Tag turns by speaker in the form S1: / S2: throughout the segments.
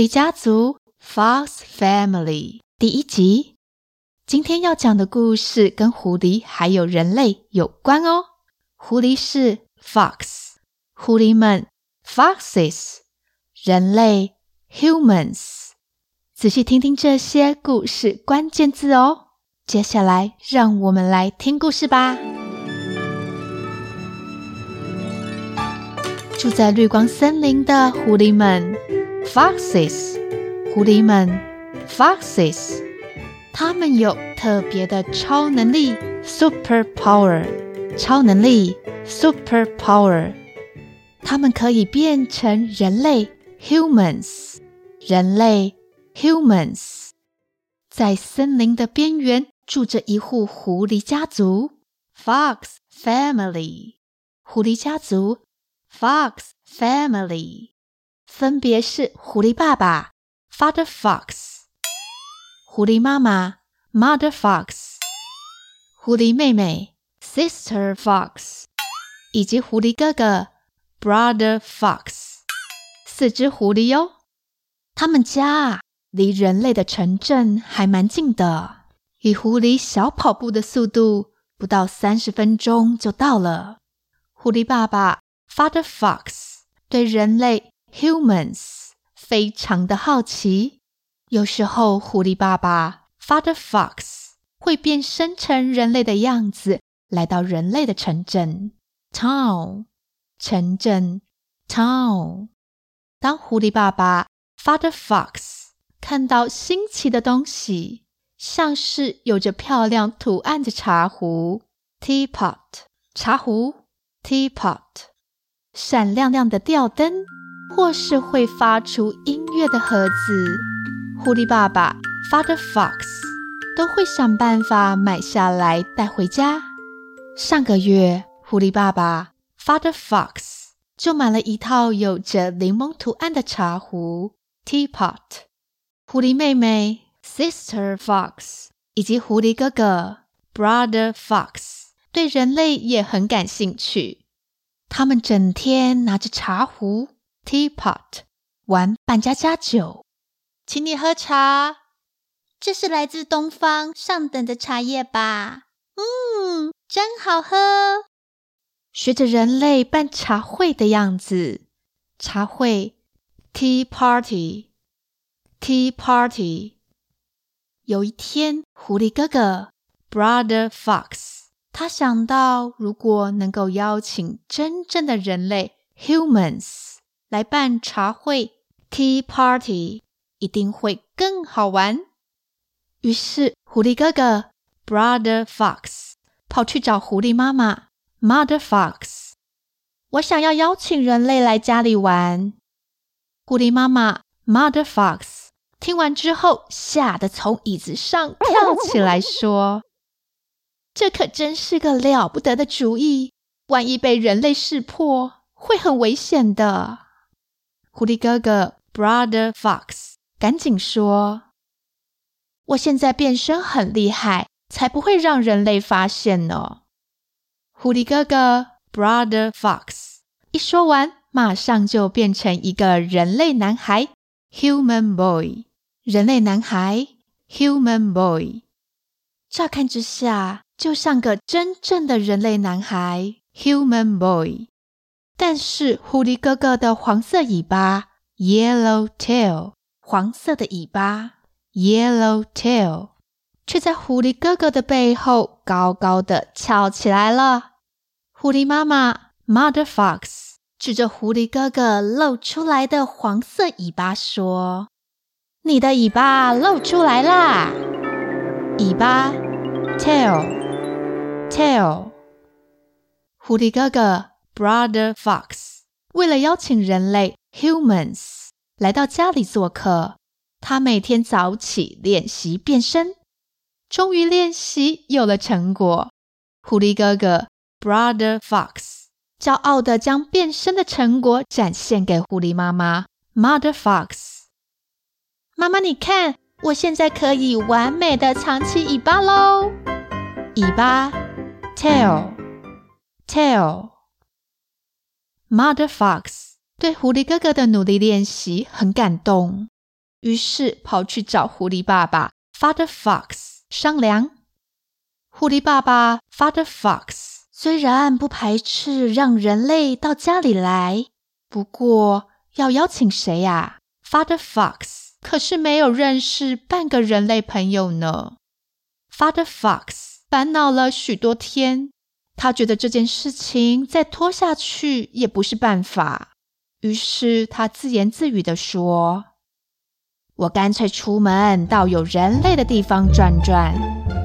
S1: 狐狸家族 Fox Family 第一集。今天要讲的故事跟狐狸还有人类有关哦。狐狸是 Fox，狐狸们 Foxes，人类 Humans。仔细听听这些故事关键字哦。接下来，让我们来听故事吧。住在绿光森林的狐狸们。Foxes，狐狸们，Foxes，他们有特别的超能力，super power，超能力，super power，他们可以变成人类，humans，人类，humans，在森林的边缘住着一户狐狸家族，Fox family，狐狸家族，Fox family。 分别是狐狸爸爸 Father Fox，狐狸妈妈 Mother Fox，狐狸妹妹 Sister Fox，以及狐狸哥哥 Brother Fox，四只狐狸哟。他们家离人类的城镇还蛮近的，以狐狸小跑步的速度，不到三十分钟就到了。狐狸爸爸 Father Fox 对人类。Humans 非常的好奇，有时候狐狸爸爸 Father Fox 会变身成人类的样子，来到人类的城镇 Town 城镇 Town。当狐狸爸爸 Father Fox 看到新奇的东西，像是有着漂亮图案的茶壶 Teapot 茶壶 Teapot 闪亮亮的吊灯。或是会发出音乐的盒子，狐狸爸爸 Father Fox 都会想办法买下来带回家。上个月，狐狸爸爸 Father Fox 就买了一套有着柠檬图案的茶壶 Teapot。狐狸妹妹 Sister Fox 以及狐狸哥哥 Brother Fox 对人类也很感兴趣，他们整天拿着茶壶。Teapot 玩扮家家酒，请你喝茶。这是来自东方上等的茶叶吧？嗯，真好喝。学着人类办茶会的样子，茶会 Tea Party Tea Party。有一天，狐狸哥哥 Brother Fox，他想到，如果能够邀请真正的人类 Humans。来办茶会，Tea Party 一定会更好玩。于是，狐狸哥哥 Brother Fox 跑去找狐狸妈妈 Mother Fox，我想要邀请人类来家里玩。狐狸妈妈 Mother Fox 听完之后，吓得从椅子上跳起来，说：“ 这可真是个了不得的主意！万一被人类识破，会很危险的。”狐狸哥哥，Brother Fox，赶紧说：“我现在变身很厉害，才不会让人类发现呢。”狐狸哥哥，Brother Fox，一说完，马上就变成一个人类男孩，Human Boy，人类男孩，Human Boy。乍看之下，就像个真正的人类男孩，Human Boy。但是狐狸哥哥的黄色尾巴 （yellow tail），黄色的尾巴 （yellow tail） 却在狐狸哥哥的背后高高的翘起来了。狐狸妈妈 （Mother Fox） 指着狐狸哥哥露出来的黄色尾巴说：“你的尾巴露出来啦！尾巴 （tail），tail。狐狸哥哥。Brother Fox 为了邀请人类 Humans 来到家里做客，他每天早起练习变身，终于练习有了成果。狐狸哥哥 Brother Fox 骄傲地将变身的成果展现给狐狸妈妈 Mother Fox。妈妈，你看，我现在可以完美的藏起尾巴喽！尾巴，tail，tail。Mother Fox 对狐狸哥哥的努力练习很感动，于是跑去找狐狸爸爸 Father Fox 商量。狐狸爸爸 Father Fox 虽然不排斥让人类到家里来，不过要邀请谁呀？Father Fox 可是没有认识半个人类朋友呢。Father Fox 烦恼了许多天，他觉得这件事情再拖下去也不是办法，于是他自言自语地说：“我干脆出门到有人类的地方转转，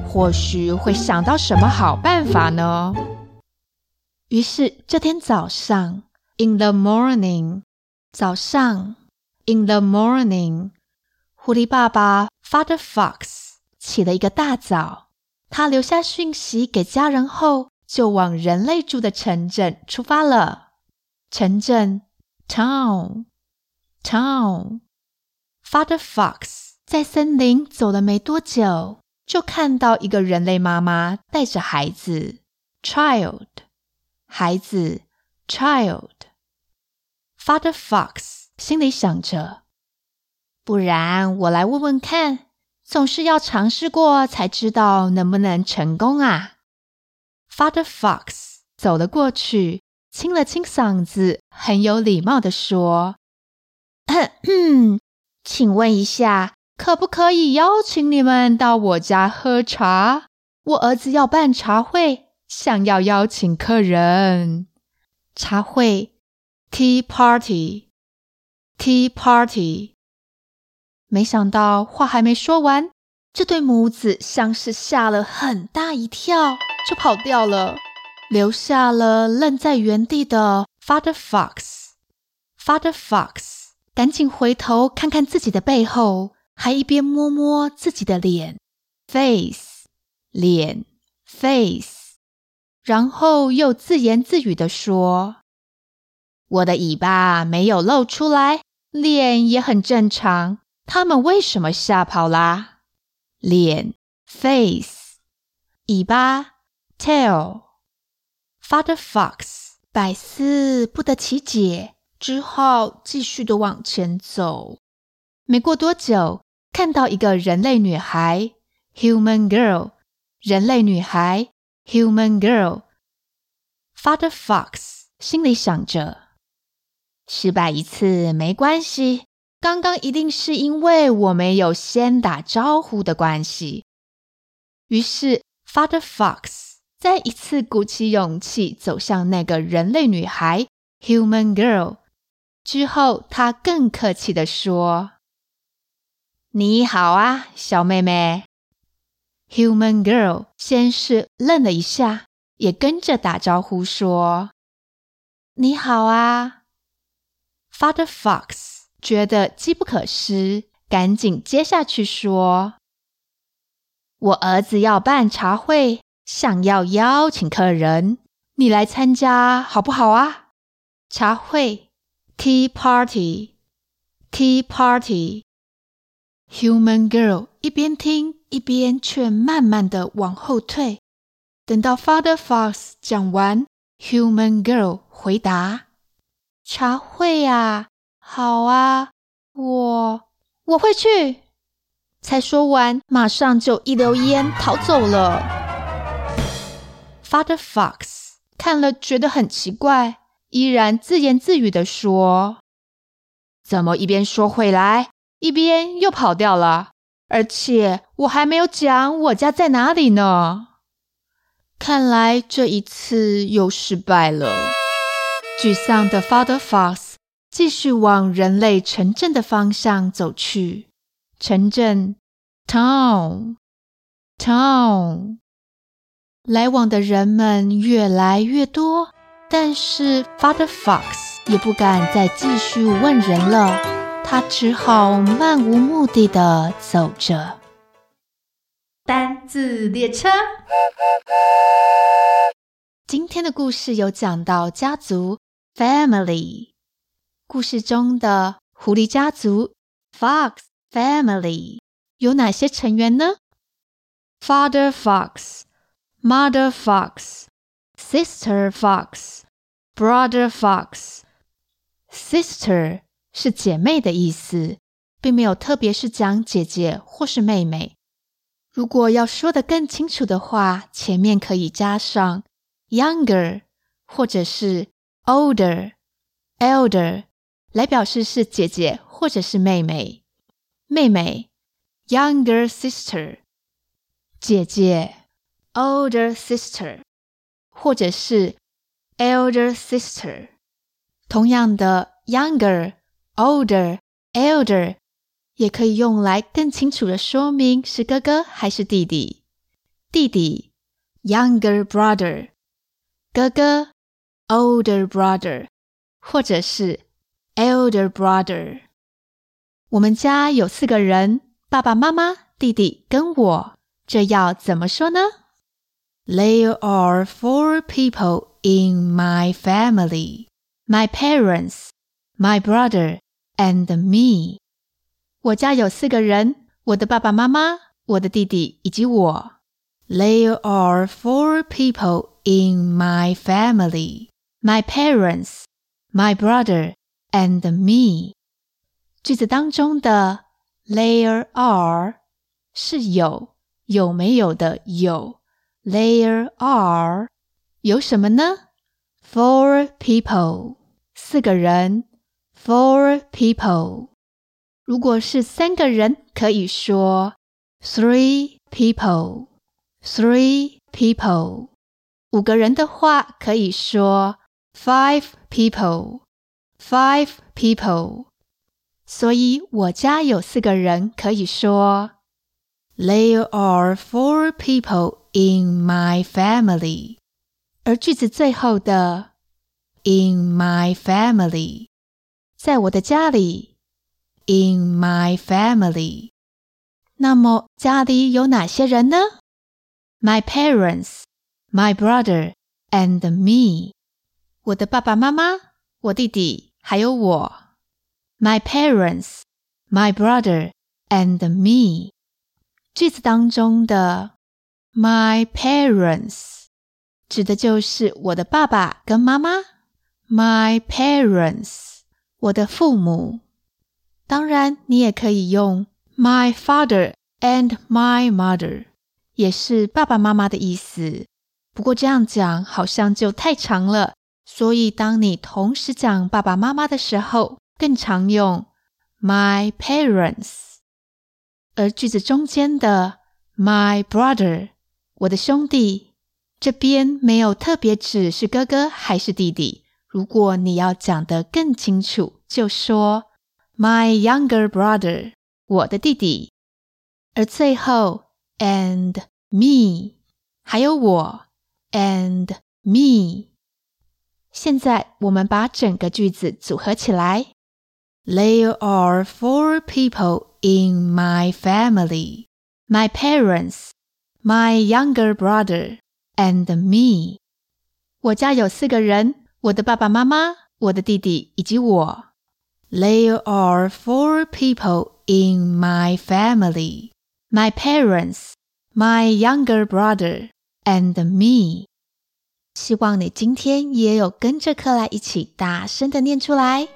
S1: 或许会想到什么好办法呢。”于是这天早上，In the morning，早上，In the morning。狐狸爸爸 Father Fox 起了一个大早，他留下讯息给家人后，就往人类住的城镇出发了。城镇 Town Town。Father Fox 在森林走了没多久，就看到一个人类妈妈带着孩子 Child 孩子 Child。Father Fox 心里想着。不然我来问问看，总是要尝试过才知道能不能成功啊。Father Fox 走了过去，清了清嗓子，很有礼貌地说：“咳咳，请问一下，可不可以邀请你们到我家喝茶？我儿子要办茶会，想要邀请客人。茶会，Tea Party，Tea Party。” Tea Party 没想到话还没说完，这对母子像是吓了很大一跳，就跑掉了，留下了愣在原地的 Father Fox。Father Fox 赶紧回头看看自己的背后，还一边摸摸自己的脸，face，脸，face，然后又自言自语地说：“我的尾巴没有露出来，脸也很正常。”他们为什么吓跑啦？脸 face，尾巴 tail。Father Fox 百思不得其解，只好继续的往前走。没过多久，看到一个人类女孩 human girl，人类女孩 human girl。Father Fox 心里想着，失败一次没关系。刚刚一定是因为我没有先打招呼的关系。于是，Father Fox 再一次鼓起勇气走向那个人类女孩 （Human Girl）。之后，他更客气地说：“你好啊，小妹妹。”Human Girl 先是愣了一下，也跟着打招呼说：“你好啊，Father Fox。”觉得机不可失，赶紧接下去说：“我儿子要办茶会，想要邀请客人，你来参加好不好啊？”茶会，Tea Party，Tea Party。Human Girl 一边听一边却慢慢的往后退。等到 Father Fox 讲完，Human Girl 回答：“茶会啊。”好啊，我我会去。才说完，马上就一溜烟逃走了。Father Fox 看了觉得很奇怪，依然自言自语地说：“怎么一边说回来，一边又跑掉了？而且我还没有讲我家在哪里呢。看来这一次又失败了。”沮丧的 Father Fox。继续往人类城镇的方向走去。城镇，town，town。Town，来往的人们越来越多，但是 Father Fox 也不敢再继续问人了，他只好漫无目的的走着。单字列车。今天的故事有讲到家族 （family）。故事中的狐狸家族 （fox family） 有哪些成员呢？Father fox, mother fox, sister fox, brother fox. Sister 是姐妹的意思，并没有特别是讲姐姐或是妹妹。如果要说得更清楚的话，前面可以加上 younger 或者是 older、elder 来表示是姐姐或者是妹妹。妹妹 younger sister，姐姐 older sister，或者是 elder sister。同样的 younger、older、elder。也可以用来更清楚的说明是哥哥还是弟弟。弟弟，younger brother；哥哥，older brother，或者是 elder brother。我们家有四个人：爸爸妈妈、弟弟跟我。这要怎么说呢 ？There are four people in my family: my parents, my brother, and me. 我家有四个人：我的爸爸妈妈、我的弟弟以及我。There are four people in my family: my parents, my brother, and me. 句子当中的 there are 是有，有没有的有。 There are 有什么呢？Four people 四个人。Four people 如果是三个人，可以说 three people, three people。五个人的话，可以说 five people, five people。所以我家有四个人，可以说 There are four people in my family。而句子最后的 in my family，在我的家里。In my family，那么家里有哪些人呢？My parents, my brother, and me。我的爸爸妈妈、我弟弟还有我。My parents, my brother, and me。句子当中的 my parents 指的就是我的爸爸跟妈妈。My parents，我的父母。当然，你也可以用 my father and my mother，也是爸爸妈妈的意思。不过这样讲好像就太长了，所以当你同时讲爸爸妈妈的时候，更常用 my parents。而句子中间的 my brother，我的兄弟，这边没有特别指是哥哥还是弟弟。如果你要讲得更清楚，就说。My younger brother，我的弟弟，而最后 and me，还有我 and me。现在我们把整个句子组合起来。There are four people in my family: my parents, my younger brother, and me。我家有四个人：我的爸爸妈妈、我的弟弟以及我。There are four people in my family: my parents, my younger brother, and me. 希望你今天也有跟着克莱一起大声的念出来。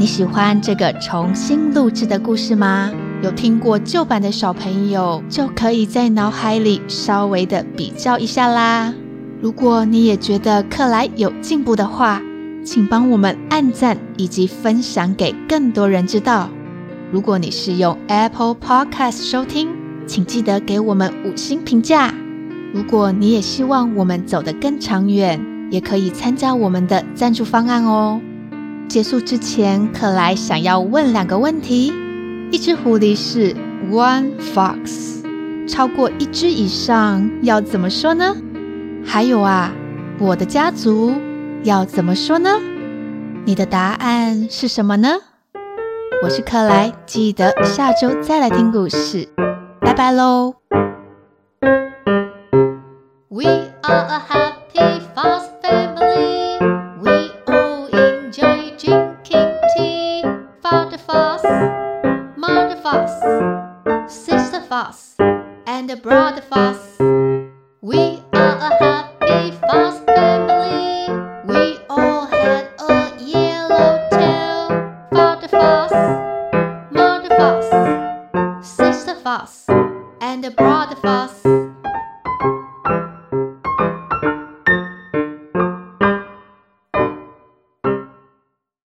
S1: 你喜欢这个重新录制的故事吗？有听过旧版的小朋友就可以在脑海里稍微的比较一下啦。如果你也觉得克莱有进步的话，请帮我们按赞以及分享给更多人知道。如果你是用 Apple Podcast 收听，请记得给我们五星评价。如果你也希望我们走得更长远，也可以参加我们的赞助方案哦。结束之前，克莱想要问两个问题：一只狐狸是 one fox，超过一只以上要怎么说呢？还有啊，我的家族要怎么说呢？你的答案是什么呢？我是克莱，记得下周再来听故事，拜拜喽。We are a happy fox. fuss and a broad fuss. We are a house.